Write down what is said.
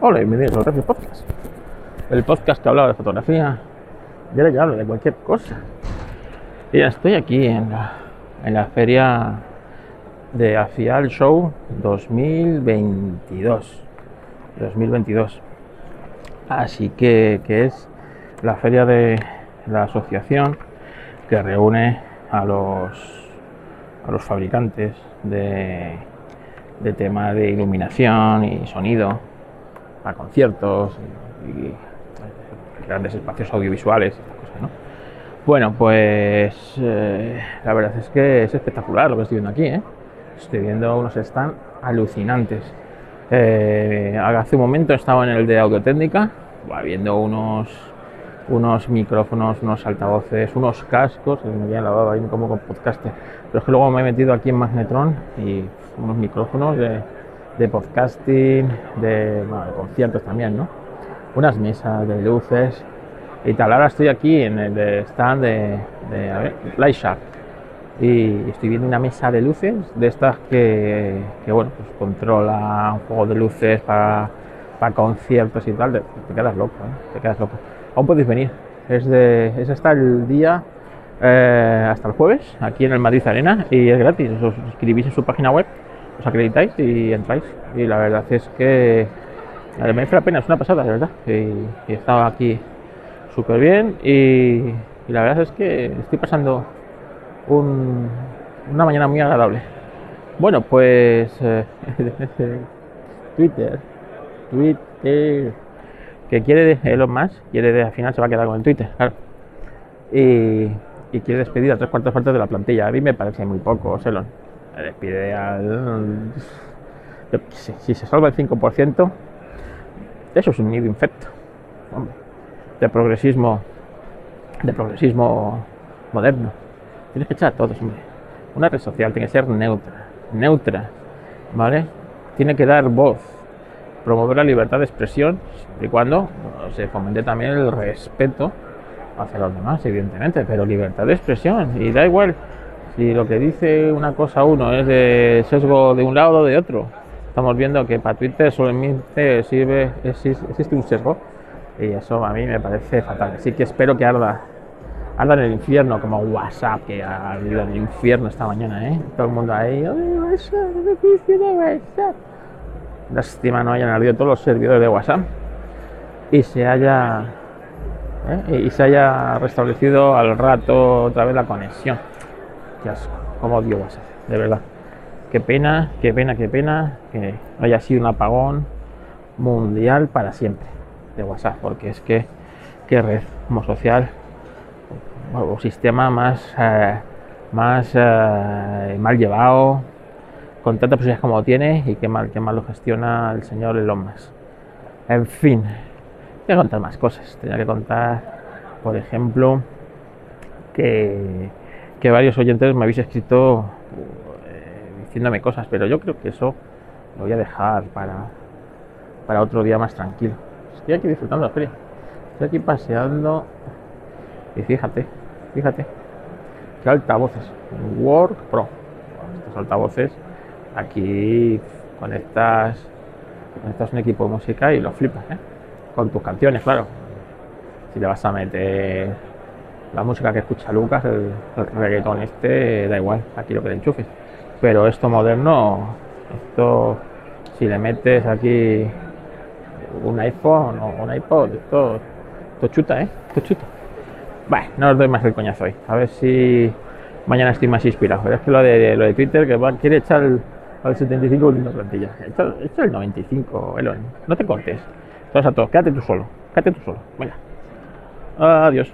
Hola, bienvenidos al Refri Podcast. El podcast que hablaba de fotografía y ahora ya hablo de cualquier cosa. Y ya estoy aquí en la, en la feria de Afial Show 2022. 2022. Así que, que es la feria de la asociación que reúne a los, a los fabricantes de, de tema de iluminación y sonido a conciertos y, grandes espacios audiovisuales, cosas, ¿no? Bueno, pues eh, la verdad es que es espectacular lo que estoy viendo aquí, ¿eh? Estoy viendo unos están alucinantes. Eh, hace un momento estaba en el de Audiotécnica, va viendo unos unos micrófonos, unos altavoces, unos cascos, me había lavado ahí como con podcaster. Pero es que luego me he metido aquí en Magnetron y unos micrófonos de, de podcasting, de, conciertos también, ¿no? Unas mesas de luces y tal. Ahora estoy aquí en el stand de, de a Lightshark y estoy viendo una mesa de luces de estas que, que bueno, pues controla un juego de luces para, para conciertos y tal. Te, te quedas loco, ¿eh? te quedas loco. Aún podéis venir. Es, de, es hasta el día, eh, hasta el jueves, aquí en el Madrid Arena y es gratis. Os suscribís en su página web, os acreditáis y entráis. Y la verdad es que me merece la pena, es una pasada, de verdad. Y, y he estado aquí súper bien y, y la verdad es que estoy pasando un- una mañana muy agradable. Bueno, pues eh, Twitter, Twitter, que quiere Elon Musk, quiere de, al final se va a quedar con el Twitter, claro. Y, y quiere despedir a tres cuartas partes de la plantilla. A mí me parece muy poco, Elon. Despide al. si se salva el 5%, eso es un nido infecto. Hombre, de progresismo, de progresismo moderno. Tienes que echar a todos, hombre. Una red social tiene que ser neutra, neutra, ¿vale? Tiene que dar voz, promover la libertad de expresión, siempre y cuando se fomente también el respeto hacia los demás, evidentemente, pero libertad de expresión. Y da igual si lo que dice una cosa uno es de sesgo de un lado o de otro. Estamos viendo que para Twitter solamente sirve, existe, un sesgo y eso a mí me parece fatal. Así que espero que arda, arda en el infierno como WhatsApp, que ha ardido en el infierno esta mañana, ¿eh? Todo el mundo ahí, "Ay, WhatsApp, WhatsApp". Lástima no hayan ardido todos los servidores de WhatsApp y se haya ¿eh? y se haya restablecido al rato otra vez la conexión. Qué asco, como odio WhatsApp, de verdad. Qué pena, qué pena, qué pena que haya sido un apagón mundial para siempre de WhatsApp, porque es que qué red como social o sistema más eh, más eh, mal llevado, con tantas posibilidades como tiene y qué mal, qué mal lo gestiona el señor Elon Musk. En fin, voy a contar más cosas. Tenía que contar, por ejemplo, que, que varios oyentes me habéis escrito eh, diciéndome cosas, pero yo creo que eso lo voy a dejar para, para otro día más tranquilo. Estoy aquí disfrutando la feria. Estoy aquí paseando y fíjate, fíjate, qué altavoces. Work Pro. Estos altavoces aquí conectas, conectas un equipo de música y lo flipas, ¿eh? Con tus canciones, claro. Si le vas a meter la música que escucha Lucas, el, el reggaetón este, da igual, aquí lo que le enchufes. Pero esto moderno, esto, si le metes aquí un iPhone o un iPod, esto, esto chuta, ¿eh? Esto chuta. Bueno, no os doy más el coñazo hoy. A ver si mañana estoy más inspirado. Pero es que lo de, lo de Twitter, que va, quiere echar al 75 última plantilla. Echa, echa el 95, Elon. No te cortes. Todos a todos. Quédate tú solo. Quédate tú solo. Venga. Adiós.